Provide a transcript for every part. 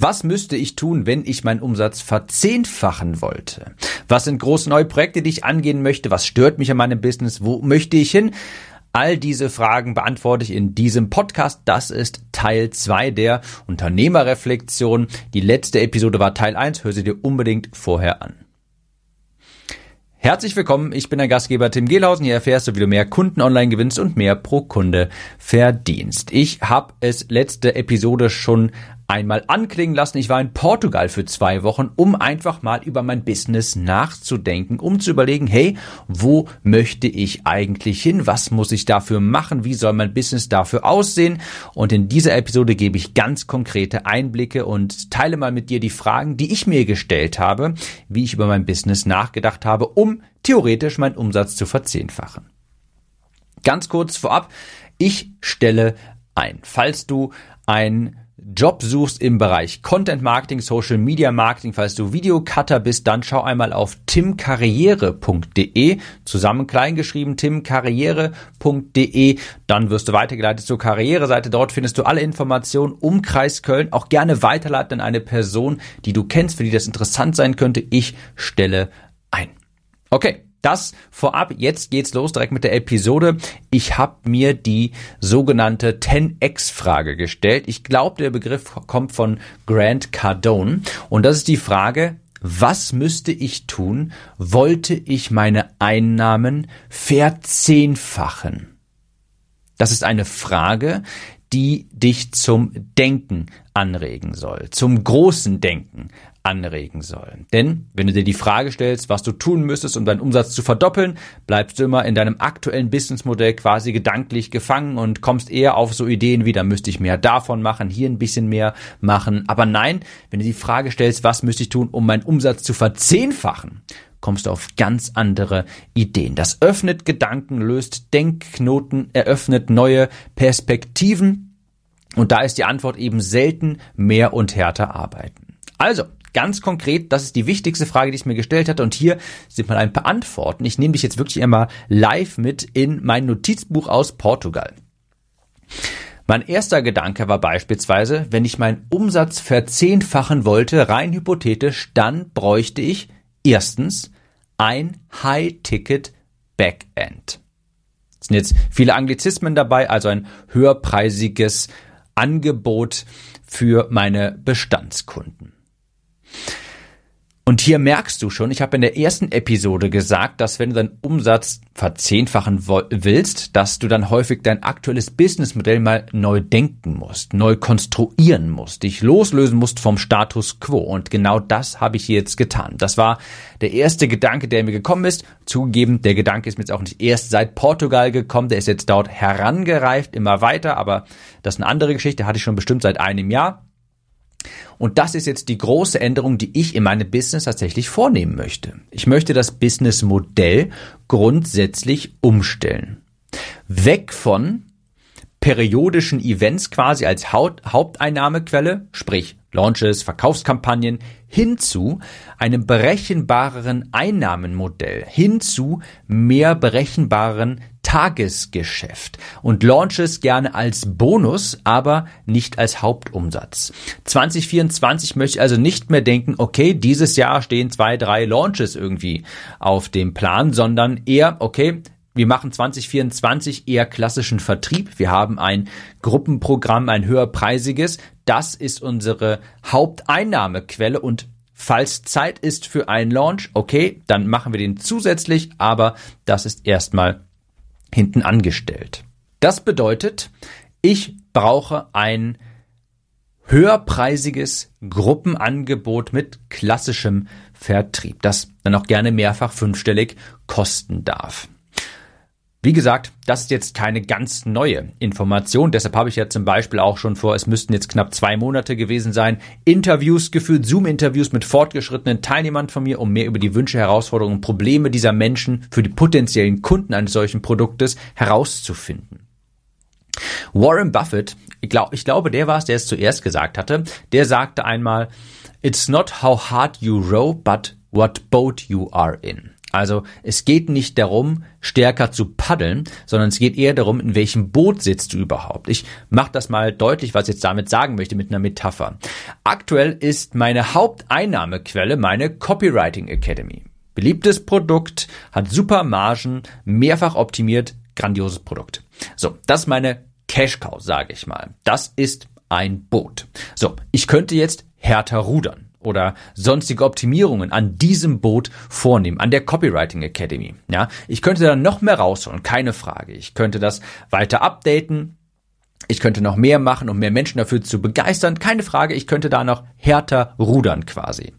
Was müsste ich tun, wenn ich meinen Umsatz verzehnfachen wollte? Was sind große neue Projekte, die ich angehen möchte? Was stört mich an meinem Business? Wo möchte ich hin? All diese Fragen beantworte ich in diesem Podcast. Das ist Teil 2 der Unternehmerreflexion. Die letzte Episode war Teil 1. Hör sie dir unbedingt vorher an. Herzlich willkommen, ich bin der Gastgeber Tim Gehlhausen. Hier erfährst du, wie du mehr Kunden online gewinnst und mehr pro Kunde verdienst. Ich habe es letzte Episode schon einmal anklingen lassen. Ich war in Portugal für zwei Wochen, um einfach mal über mein Business nachzudenken, um zu überlegen, hey, wo möchte ich eigentlich hin? Was muss ich dafür machen? Wie soll mein Business dafür aussehen? Und in dieser Episode gebe ich ganz konkrete Einblicke und teile mal mit dir die Fragen, die ich mir gestellt habe, wie ich über mein Business nachgedacht habe, um theoretisch meinen Umsatz zu verzehnfachen. Ganz kurz vorab, ich stelle ein. Falls du ein Job suchst im Bereich Content Marketing, Social Media Marketing, falls du Videocutter bist, dann schau einmal auf timkarriere.de, zusammen kleingeschrieben timkarriere.de, dann wirst du weitergeleitet zur Karriereseite, dort findest du alle Informationen, Umkreis Köln, auch gerne weiterleiten an eine Person, die du kennst, für die das interessant sein könnte. Ich stelle ein. Okay, das vorab, jetzt geht's los direkt mit der Episode. Ich habe mir die sogenannte 10x-Frage gestellt. Ich glaube, der Begriff kommt von Grant Cardone. Und das ist die Frage, was müsste ich tun, wollte ich meine Einnahmen verzehnfachen? Das ist eine Frage, die dich zum Denken anregen soll, zum großen Denken anregen soll. Denn wenn du dir die Frage stellst, was du tun müsstest, um deinen Umsatz zu verdoppeln, bleibst du immer in deinem aktuellen Businessmodell quasi gedanklich gefangen und kommst eher auf so Ideen wie, da müsste ich mehr davon machen, hier ein bisschen mehr machen. Aber nein, wenn du die Frage stellst, was müsste ich tun, um meinen Umsatz zu verzehnfachen, kommst du auf ganz andere Ideen. Das öffnet Gedanken, löst Denkknoten, eröffnet neue Perspektiven. Und da ist die Antwort eben selten mehr und härter arbeiten. Also, ganz konkret, das ist die wichtigste Frage, die ich mir gestellt hatte. Und hier sind mal ein paar Antworten. Ich nehme dich jetzt wirklich einmal live mit in mein Notizbuch aus Portugal. Mein erster Gedanke war beispielsweise, wenn ich meinen Umsatz verzehnfachen wollte, rein hypothetisch, dann bräuchte ich erstens ein High-Ticket Backend. Es sind jetzt viele Anglizismen dabei, also ein höherpreisiges Angebot für meine Bestandskunden. Und hier merkst du schon, ich habe in der ersten Episode gesagt, dass wenn du deinen Umsatz verzehnfachen willst, dass du dann häufig dein aktuelles Businessmodell mal neu denken musst, neu konstruieren musst, dich loslösen musst vom Status quo. Und genau das habe ich hier jetzt getan. Das war der erste Gedanke, der mir gekommen ist. Zugegeben, der Gedanke ist mir jetzt auch nicht erst seit Portugal gekommen, der ist jetzt dort herangereift, immer weiter, aber das ist eine andere Geschichte, hatte ich schon bestimmt seit einem Jahr. Und das ist jetzt die große Änderung, die ich in meinem Business tatsächlich vornehmen möchte. Ich möchte das Businessmodell grundsätzlich umstellen. Weg von periodischen Events quasi als Haupteinnahmequelle, sprich Launches, Verkaufskampagnen, hinzu einem berechenbareren Einnahmenmodell, hinzu mehr berechenbaren Tagesgeschäft und Launches gerne als Bonus, aber nicht als Hauptumsatz. 2024 möchte ich also nicht mehr denken, okay, dieses Jahr stehen zwei, drei Launches irgendwie auf dem Plan, sondern eher, okay, wir machen 2024 eher klassischen Vertrieb. Wir haben ein Gruppenprogramm, ein höherpreisiges. Das ist unsere Haupteinnahmequelle und Falls Zeit ist für einen Launch, okay, dann machen wir den zusätzlich, aber das ist erstmal hinten angestellt. Das bedeutet, ich brauche ein höherpreisiges Gruppenangebot mit klassischem Vertrieb, das dann auch gerne mehrfach fünfstellig kosten darf. Wie gesagt, das ist jetzt keine ganz neue Information. Deshalb habe ich ja zum Beispiel auch schon vor, es müssten jetzt knapp zwei Monate gewesen sein, Interviews geführt, Zoom-Interviews mit fortgeschrittenen Teilnehmern von mir, um mehr über die Wünsche, Herausforderungen und Probleme dieser Menschen für die potenziellen Kunden eines solchen Produktes herauszufinden. Warren Buffett, ich, glaub, ich glaube, der war es, der es zuerst gesagt hatte, der sagte einmal, It's not how hard you row, but what boat you are in. Also es geht nicht darum, stärker zu paddeln, sondern es geht eher darum, in welchem Boot sitzt du überhaupt. Ich mache das mal deutlich, was ich jetzt damit sagen möchte mit einer Metapher. Aktuell ist meine Haupteinnahmequelle meine Copywriting Academy. Beliebtes Produkt, hat super Margen, mehrfach optimiert, grandioses Produkt. So, das ist meine Cash Cow, sage ich mal. Das ist ein Boot. So, ich könnte jetzt härter rudern oder sonstige Optimierungen an diesem Boot vornehmen, an der Copywriting Academy. Ja, ich könnte da noch mehr rausholen, keine Frage. Ich könnte das weiter updaten. Ich könnte noch mehr machen, um mehr Menschen dafür zu begeistern. Keine Frage, ich könnte da noch härter rudern quasi.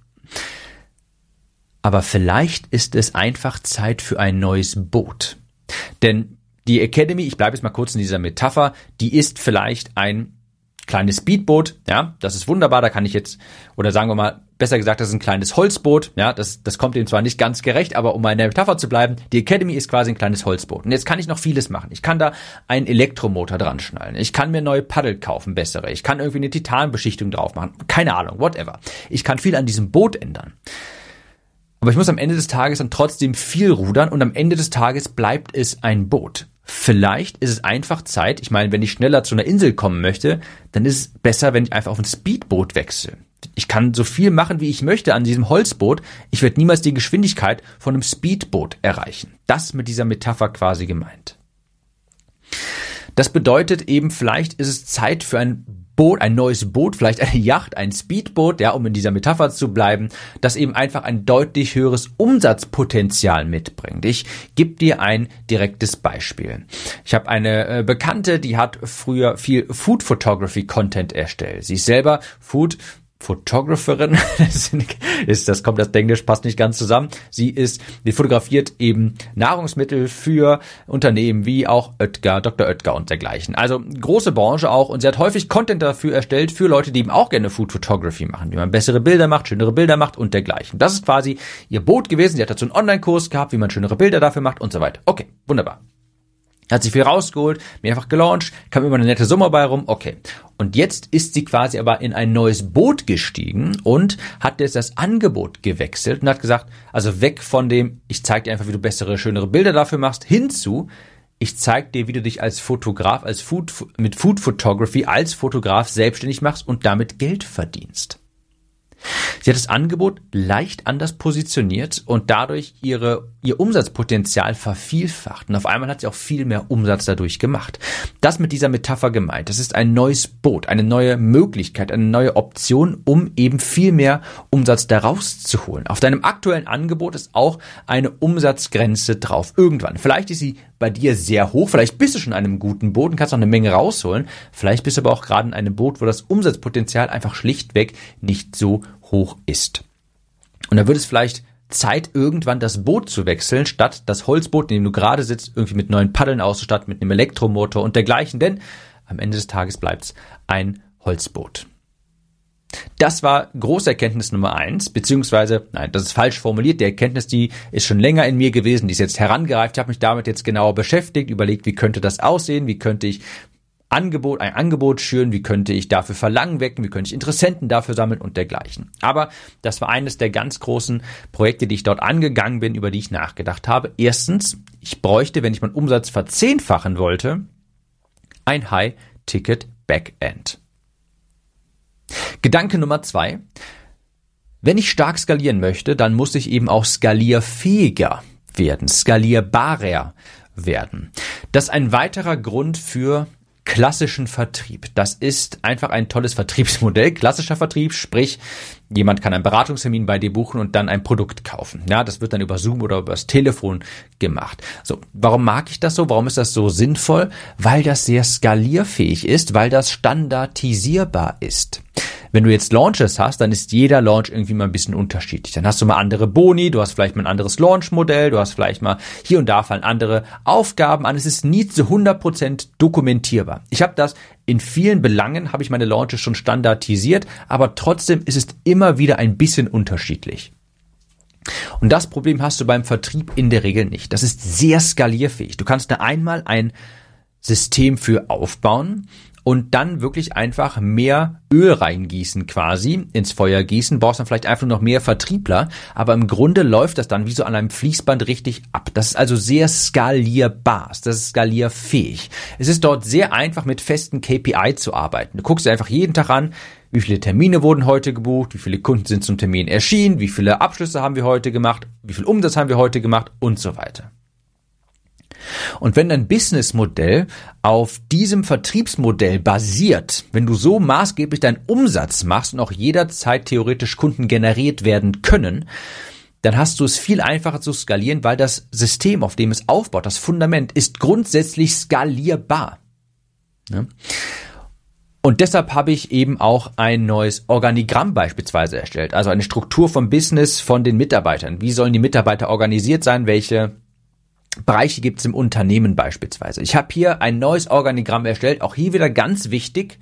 Aber vielleicht ist es einfach Zeit für ein neues Boot. Denn die Academy, ich bleibe jetzt mal kurz in dieser Metapher, die ist vielleicht ein kleines Speedboot, ja, das ist wunderbar, da kann ich jetzt, oder sagen wir mal, besser gesagt, das ist ein kleines Holzboot, ja, das, das kommt ihm zwar nicht ganz gerecht, aber um mal in der Metapher zu bleiben, die Academy ist quasi ein kleines Holzboot. Und jetzt kann ich noch vieles machen. Ich kann da einen Elektromotor dran schnallen. Ich kann mir neue Paddel kaufen, bessere. Ich kann irgendwie eine Titanbeschichtung drauf machen. Keine Ahnung, whatever. Ich kann viel an diesem Boot ändern. Aber ich muss am Ende des Tages dann trotzdem viel rudern und am Ende des Tages bleibt es ein Boot. Vielleicht ist es einfach Zeit, ich meine, wenn ich schneller zu einer Insel kommen möchte, dann ist es besser, wenn ich einfach auf ein Speedboot wechsle. Ich kann so viel machen, wie ich möchte an diesem Holzboot. Ich werde niemals die Geschwindigkeit von einem Speedboot erreichen. Das mit dieser Metapher quasi gemeint. Das bedeutet eben, vielleicht ist es Zeit für ein Boot, ein neues Boot, vielleicht eine Yacht, ein Speedboot, ja, um in dieser Metapher zu bleiben, das eben einfach ein deutlich höheres Umsatzpotenzial mitbringt. Ich gebe dir ein direktes Beispiel. Ich habe eine äh, Bekannte, die hat früher viel Food Photography Content erstellt. Sie ist selber Food Photographerin, ist, das kommt das Englisch passt nicht ganz zusammen. Sie ist, die fotografiert eben Nahrungsmittel für Unternehmen wie auch Oetker, Dr. Oetker und dergleichen. Also große Branche auch und sie hat häufig Content dafür erstellt für Leute, die eben auch gerne Food Photography machen, wie man bessere Bilder macht, schönere Bilder macht und dergleichen. Das ist quasi ihr Boot gewesen. Sie hat dazu einen Online-Kurs gehabt, wie man schönere Bilder dafür macht und so weiter. Okay, wunderbar. Hat sich viel rausgeholt, mehrfach gelauncht, kam immer eine nette Summe bei rum, okay. Und jetzt ist sie quasi aber in ein neues Boot gestiegen und hat jetzt das Angebot gewechselt und hat gesagt, also weg von dem, ich zeig dir einfach, wie du bessere, schönere Bilder dafür machst, hinzu, ich zeig dir, wie du dich als Fotograf, als Food, mit Food Photography als Fotograf selbstständig machst und damit Geld verdienst. Sie hat das Angebot leicht anders positioniert und dadurch ihre, ihr Umsatzpotenzial vervielfacht. Und auf einmal hat sie auch viel mehr Umsatz dadurch gemacht. Das mit dieser Metapher gemeint. Das ist ein neues Boot, eine neue Möglichkeit, eine neue Option, um eben viel mehr Umsatz daraus zu holen. Auf deinem aktuellen Angebot ist auch eine Umsatzgrenze drauf. Irgendwann. Vielleicht ist sie bei dir sehr hoch. Vielleicht bist du schon in einem guten Boot und kannst noch eine Menge rausholen. Vielleicht bist du aber auch gerade in einem Boot, wo das Umsatzpotenzial einfach schlichtweg nicht so hoch ist. Und da wird es vielleicht Zeit, irgendwann das Boot zu wechseln, statt das Holzboot, in dem du gerade sitzt, irgendwie mit neuen Paddeln auszustatten, mit einem Elektromotor und dergleichen, denn am Ende des Tages bleibt's ein Holzboot. Das war große Erkenntnis Nummer eins, beziehungsweise, nein, das ist falsch formuliert. Die Erkenntnis, die ist schon länger in mir gewesen, die ist jetzt herangereift. Ich habe mich damit jetzt genauer beschäftigt, überlegt, wie könnte das aussehen, wie könnte ich Angebot, ein Angebot schüren, wie könnte ich dafür Verlangen wecken, wie könnte ich Interessenten dafür sammeln und dergleichen. Aber das war eines der ganz großen Projekte, die ich dort angegangen bin, über die ich nachgedacht habe. Erstens, ich bräuchte, wenn ich meinen Umsatz verzehnfachen wollte, ein High-Ticket-Backend. Gedanke Nummer zwei. Wenn ich stark skalieren möchte, dann muss ich eben auch skalierfähiger werden, skalierbarer werden. Das ist ein weiterer Grund für klassischen Vertrieb. Das ist einfach ein tolles Vertriebsmodell. Klassischer Vertrieb, sprich, jemand kann einen Beratungstermin bei dir buchen und dann ein Produkt kaufen. Ja, das wird dann über Zoom oder über das Telefon gemacht. So, warum mag ich das so? Warum ist das so sinnvoll? Weil das sehr skalierfähig ist, weil das standardisierbar ist. Wenn du jetzt Launches hast, dann ist jeder Launch irgendwie mal ein bisschen unterschiedlich. Dann hast du mal andere Boni, du hast vielleicht mal ein anderes Launch-Modell, du hast vielleicht mal hier und da fallen andere Aufgaben an. Es ist nie zu 100% dokumentierbar. Ich habe das in vielen Belangen, habe ich meine Launches schon standardisiert, aber trotzdem ist es immer wieder ein bisschen unterschiedlich. Und das Problem hast du beim Vertrieb in der Regel nicht. Das ist sehr skalierfähig. Du kannst da einmal ein System für aufbauen und dann wirklich einfach mehr Öl reingießen quasi, ins Feuer gießen, brauchst dann vielleicht einfach noch mehr Vertriebler, aber im Grunde läuft das dann wie so an einem Fließband richtig ab. Das ist also sehr skalierbar, das ist skalierfähig. Es ist dort sehr einfach mit festen KPI zu arbeiten. Du guckst dir einfach jeden Tag an, wie viele Termine wurden heute gebucht, wie viele Kunden sind zum Termin erschienen, wie viele Abschlüsse haben wir heute gemacht, wie viel Umsatz haben wir heute gemacht und so weiter. Und wenn dein Businessmodell auf diesem Vertriebsmodell basiert, wenn du so maßgeblich deinen Umsatz machst und auch jederzeit theoretisch Kunden generiert werden können, dann hast du es viel einfacher zu skalieren, weil das System, auf dem es aufbaut, das Fundament, ist grundsätzlich skalierbar. Ja? Und deshalb habe ich eben auch ein neues Organigramm beispielsweise erstellt, also eine Struktur vom Business von den Mitarbeitern. Wie sollen die Mitarbeiter organisiert sein? Welche Bereiche gibt es im Unternehmen beispielsweise. Ich habe hier ein neues Organigramm erstellt, auch hier wieder ganz wichtig.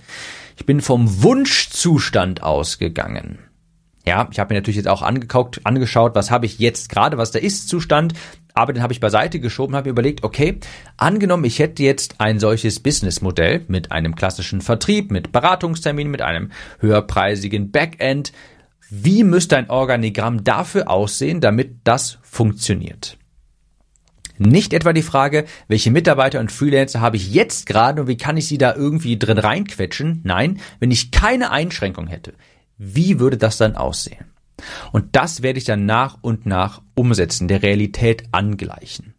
Ich bin vom Wunschzustand ausgegangen. Ja, ich habe mir natürlich jetzt auch angeguckt, angeschaut, was habe ich jetzt gerade, was der Ist-Zustand, aber den habe ich beiseite geschoben, habe überlegt, okay, angenommen, ich hätte jetzt ein solches Businessmodell mit einem klassischen Vertrieb, mit Beratungstermin, mit einem höherpreisigen Backend. Wie müsste ein Organigramm dafür aussehen, damit das funktioniert? Nicht etwa die Frage, welche Mitarbeiter und Freelancer habe ich jetzt gerade und wie kann ich sie da irgendwie drin reinquetschen? Nein, wenn ich keine Einschränkung hätte, wie würde das dann aussehen? Und das werde ich dann nach und nach umsetzen, der Realität angleichen.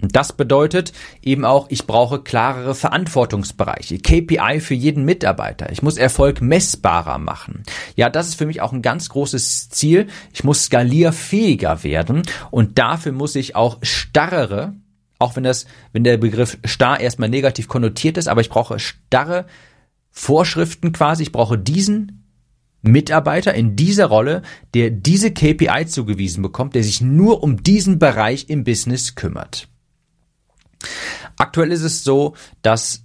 Und das bedeutet eben auch, ich brauche klarere Verantwortungsbereiche, KPI für jeden Mitarbeiter. Ich muss Erfolg messbarer machen. Ja, das ist für mich auch ein ganz großes Ziel. Ich muss skalierfähiger werden und dafür muss ich auch starrere, auch wenn das, wenn der Begriff starr erstmal negativ konnotiert ist, aber ich brauche starre Vorschriften quasi. Ich brauche diesen Mitarbeiter in dieser Rolle, der diese KPI zugewiesen bekommt, der sich nur um diesen Bereich im Business kümmert. Aktuell ist es so, dass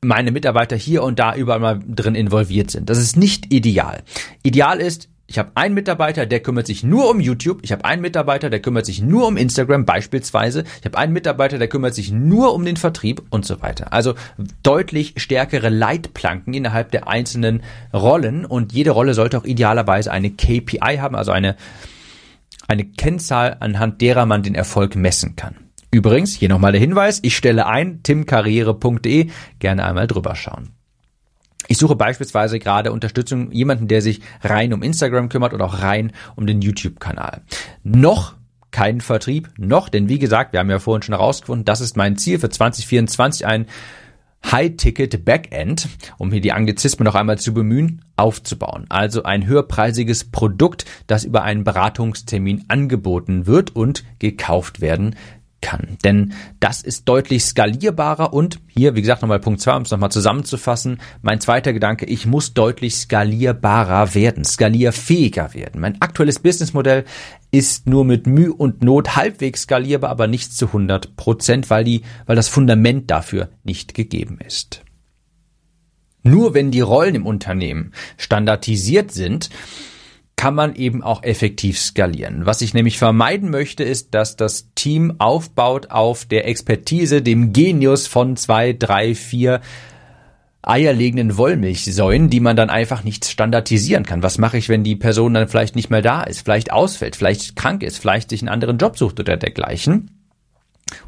meine Mitarbeiter hier und da überall mal drin involviert sind. Das ist nicht ideal. Ideal ist, ich habe einen Mitarbeiter, der kümmert sich nur um YouTube. Ich habe einen Mitarbeiter, der kümmert sich nur um Instagram beispielsweise. Ich habe einen Mitarbeiter, der kümmert sich nur um den Vertrieb und so weiter. Also deutlich stärkere Leitplanken innerhalb der einzelnen Rollen und jede Rolle sollte auch idealerweise eine KPI haben, also eine, eine Kennzahl, anhand derer man den Erfolg messen kann. Übrigens, hier nochmal der Hinweis, ich stelle ein timkarriere.de, gerne einmal drüber schauen. Ich suche beispielsweise gerade Unterstützung, jemanden, der sich rein um Instagram kümmert oder auch rein um den YouTube-Kanal. Noch kein Vertrieb, noch, denn wie gesagt, wir haben ja vorhin schon herausgefunden, das ist mein Ziel für 2024, ein High-Ticket Backend, um hier die Anglizismen noch einmal zu bemühen, aufzubauen. Also ein höherpreisiges Produkt, das über einen Beratungstermin angeboten wird und gekauft werden kann. Denn das ist deutlich skalierbarer und hier, wie gesagt, nochmal Punkt zwei, um es nochmal zusammenzufassen, mein zweiter Gedanke, ich muss deutlich skalierbarer werden, skalierfähiger werden. Mein aktuelles Businessmodell ist nur mit Mühe und Not halbwegs skalierbar, aber nicht zu 100 Prozent, weil die, weil das Fundament dafür nicht gegeben ist. Nur wenn die Rollen im Unternehmen standardisiert sind, kann man eben auch effektiv skalieren. Was ich nämlich vermeiden möchte, ist, dass das Team aufbaut auf der Expertise, dem Genius von zwei, drei, vier eierlegenden Wollmilchsäulen, die man dann einfach nicht standardisieren kann. Was mache ich, wenn die Person dann vielleicht nicht mehr da ist, vielleicht ausfällt, vielleicht krank ist, vielleicht sich einen anderen Job sucht oder dergleichen?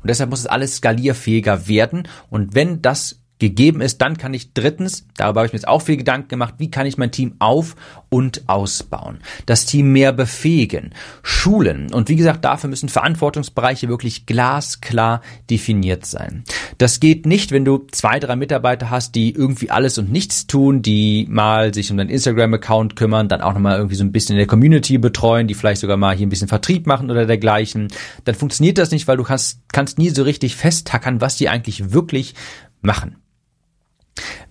Und deshalb muss es alles skalierfähiger werden. Und wenn das gegeben ist, dann kann ich drittens, darüber habe ich mir jetzt auch viel Gedanken gemacht, wie kann ich mein Team auf- und ausbauen, das Team mehr befähigen, schulen und wie gesagt, dafür müssen Verantwortungsbereiche wirklich glasklar definiert sein. Das geht nicht, wenn du zwei, drei Mitarbeiter hast, die irgendwie alles und nichts tun, die mal sich um deinen Instagram-Account kümmern, dann auch nochmal irgendwie so ein bisschen in der Community betreuen, die vielleicht sogar mal hier ein bisschen Vertrieb machen oder dergleichen. Dann funktioniert das nicht, weil du kannst, kannst nie so richtig festtackern, was die eigentlich wirklich machen.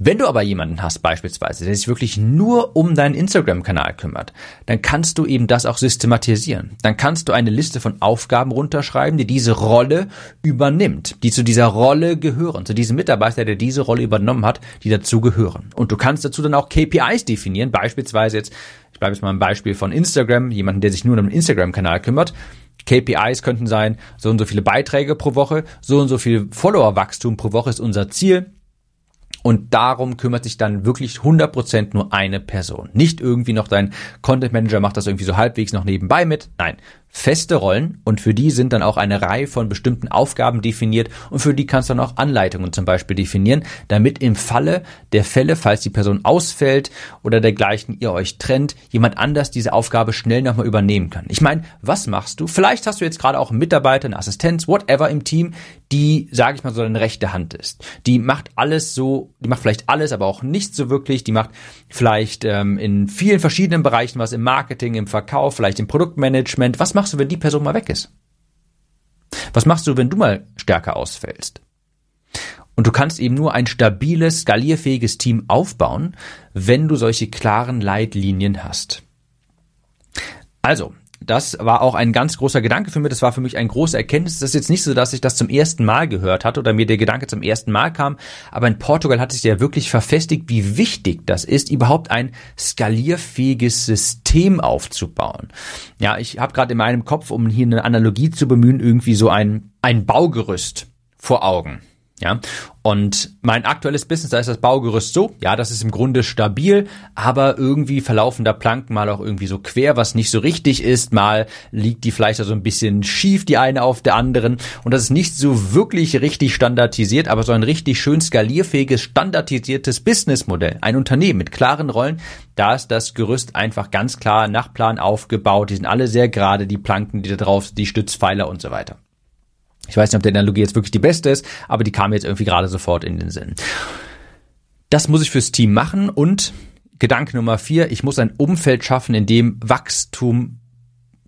Wenn du aber jemanden hast beispielsweise, der sich wirklich nur um deinen Instagram-Kanal kümmert, dann kannst du eben das auch systematisieren. Dann kannst du eine Liste von Aufgaben runterschreiben, die diese Rolle übernimmt, die zu dieser Rolle gehören, zu diesem Mitarbeiter, der diese Rolle übernommen hat, die dazu gehören. Und du kannst dazu dann auch KPIs definieren, beispielsweise jetzt, ich bleibe jetzt mal ein Beispiel von Instagram, jemanden, der sich nur um den Instagram-Kanal kümmert, KPIs könnten sein, so und so viele Beiträge pro Woche, so und so viel Follower-Wachstum pro Woche ist unser Ziel Und darum kümmert sich dann wirklich 100% nur eine Person. Nicht irgendwie noch dein Content Manager macht das irgendwie so halbwegs noch nebenbei mit. Nein, feste Rollen und für die sind dann auch eine Reihe von bestimmten Aufgaben definiert und für die kannst du dann auch Anleitungen zum Beispiel definieren, damit im Falle der Fälle, falls die Person ausfällt oder dergleichen ihr euch trennt, jemand anders diese Aufgabe schnell nochmal übernehmen kann. Ich meine, was machst du? Vielleicht hast du jetzt gerade auch einen Mitarbeiter, eine Assistenz, whatever im Team, die, sage ich mal, so deine rechte Hand ist. Die macht alles so, die macht vielleicht alles, aber auch nicht so wirklich. Die macht vielleicht ähm, in vielen verschiedenen Bereichen was im Marketing, im Verkauf, vielleicht im Produktmanagement. Was machst du, wenn die Person mal weg ist? Was machst du, wenn du mal stärker ausfällst? Und du kannst eben nur ein stabiles, skalierfähiges Team aufbauen, wenn du solche klaren Leitlinien hast. Also, das war auch ein ganz großer Gedanke für mich. Das war für mich ein großer Erkenntnis. Das ist jetzt nicht so, dass ich das zum ersten Mal gehört hatte oder mir der Gedanke zum ersten Mal kam. Aber in Portugal hat sich ja wirklich verfestigt, wie wichtig das ist, überhaupt ein skalierfähiges System aufzubauen. Ja, ich habe gerade in meinem Kopf, um hier eine Analogie zu bemühen, irgendwie so ein, ein Baugerüst vor Augen. Ja, und mein aktuelles Business, da ist das Baugerüst so, ja, das ist im Grunde stabil, aber irgendwie verlaufen da Planken mal auch irgendwie so quer, was nicht so richtig ist, mal liegt die vielleicht so ein bisschen schief, die eine auf der anderen. Und das ist nicht so wirklich richtig standardisiert, aber so ein richtig schön skalierfähiges, standardisiertes Businessmodell, ein Unternehmen mit klaren Rollen, da ist das Gerüst einfach ganz klar nach Plan aufgebaut, die sind alle sehr gerade, die Planken, die da drauf, die Stützpfeiler und so weiter. Ich weiß nicht, ob die Analogie jetzt wirklich die beste ist, aber die kam jetzt irgendwie gerade sofort in den Sinn. Das muss ich fürs Team machen und Gedanke Nummer vier, ich muss ein Umfeld schaffen, in dem Wachstum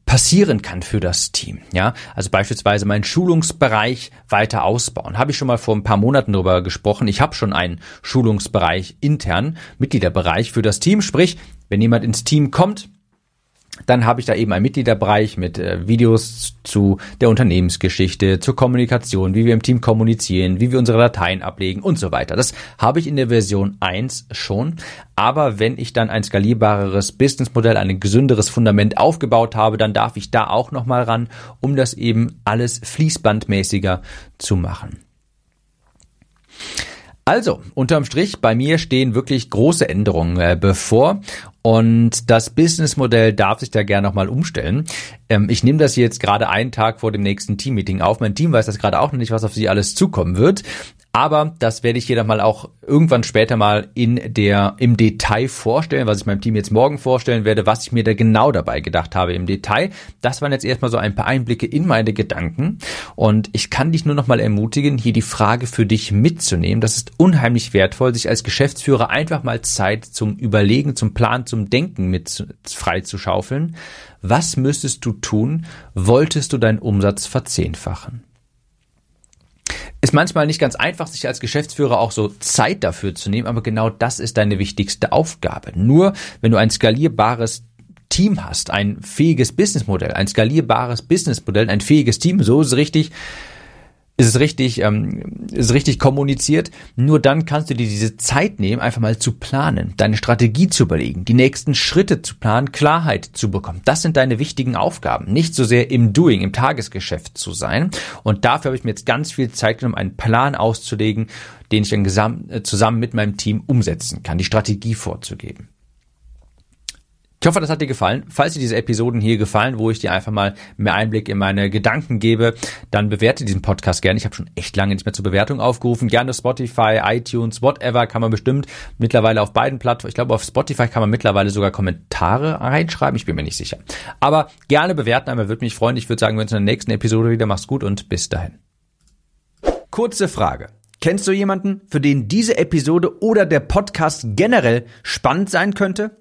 passieren kann für das Team. Ja, also beispielsweise meinen Schulungsbereich weiter ausbauen. Habe ich schon mal vor ein paar Monaten darüber gesprochen. Ich habe schon einen Schulungsbereich intern, Mitgliederbereich für das Team. Sprich, wenn jemand ins Team kommt, dann habe ich da eben einen Mitgliederbereich mit äh, Videos zu der Unternehmensgeschichte, zur Kommunikation, wie wir im Team kommunizieren, wie wir unsere Dateien ablegen und so weiter. Das habe ich in der Version 1 schon. Aber wenn ich dann ein skalierbareres Businessmodell, ein gesünderes Fundament aufgebaut habe, dann darf ich da auch nochmal ran, um das eben alles fließbandmäßiger zu machen. Also, unterm Strich, bei mir stehen wirklich große Änderungen äh, bevor und das Businessmodell darf sich da gerne nochmal umstellen. Ähm, ich nehme das jetzt gerade einen Tag vor dem nächsten Teammeeting auf. Mein Team weiß das gerade auch noch nicht, was auf sie alles zukommen wird. Aber das werde ich hier dann mal auch irgendwann später mal in der, im Detail vorstellen, was ich meinem Team jetzt morgen vorstellen werde, was ich mir da genau dabei gedacht habe im Detail. Das waren jetzt erstmal so ein paar Einblicke in meine Gedanken. Und ich kann dich nur noch mal ermutigen, hier die Frage für dich mitzunehmen. Das ist unheimlich wertvoll, sich als Geschäftsführer einfach mal Zeit zum Überlegen, zum Plan, zum Denken mit frei zu schaufeln. Was müsstest du tun, wolltest du deinen Umsatz verzehnfachen? Ist manchmal nicht ganz einfach, sich als Geschäftsführer auch so Zeit dafür zu nehmen, aber genau das ist deine wichtigste Aufgabe. Nur wenn du ein skalierbares Team hast, ein fähiges Businessmodell, ein skalierbares Businessmodell, ein fähiges Team, so ist es richtig, ist es richtig, ähm, ist es richtig kommuniziert. Nur dann kannst du dir diese Zeit nehmen, einfach mal zu planen, deine Strategie zu überlegen, die nächsten Schritte zu planen, Klarheit zu bekommen. Das sind deine wichtigen Aufgaben. Nicht so sehr im Doing, im Tagesgeschäft zu sein. Und dafür habe ich mir jetzt ganz viel Zeit genommen, einen Plan auszulegen, den ich dann äh, zusammen mit meinem Team umsetzen kann, die Strategie vorzugeben. Ich hoffe, das hat dir gefallen. Falls dir diese Episoden hier gefallen, wo ich dir einfach mal mehr Einblick in meine Gedanken gebe, dann bewerte diesen Podcast gerne. Ich habe schon echt lange nicht mehr zur Bewertung aufgerufen. Gerne Spotify, iTunes, whatever kann man bestimmt mittlerweile auf beiden Plattformen. Ich glaube, auf Spotify kann man mittlerweile sogar Kommentare reinschreiben. Ich bin mir nicht sicher. Aber gerne bewerten, aber würde mich freuen. Ich würde sagen, wir uns in der nächsten Episode wieder. Mach's gut und bis dahin. Kurze Frage. Kennst du jemanden, für den diese Episode oder der Podcast generell spannend sein könnte?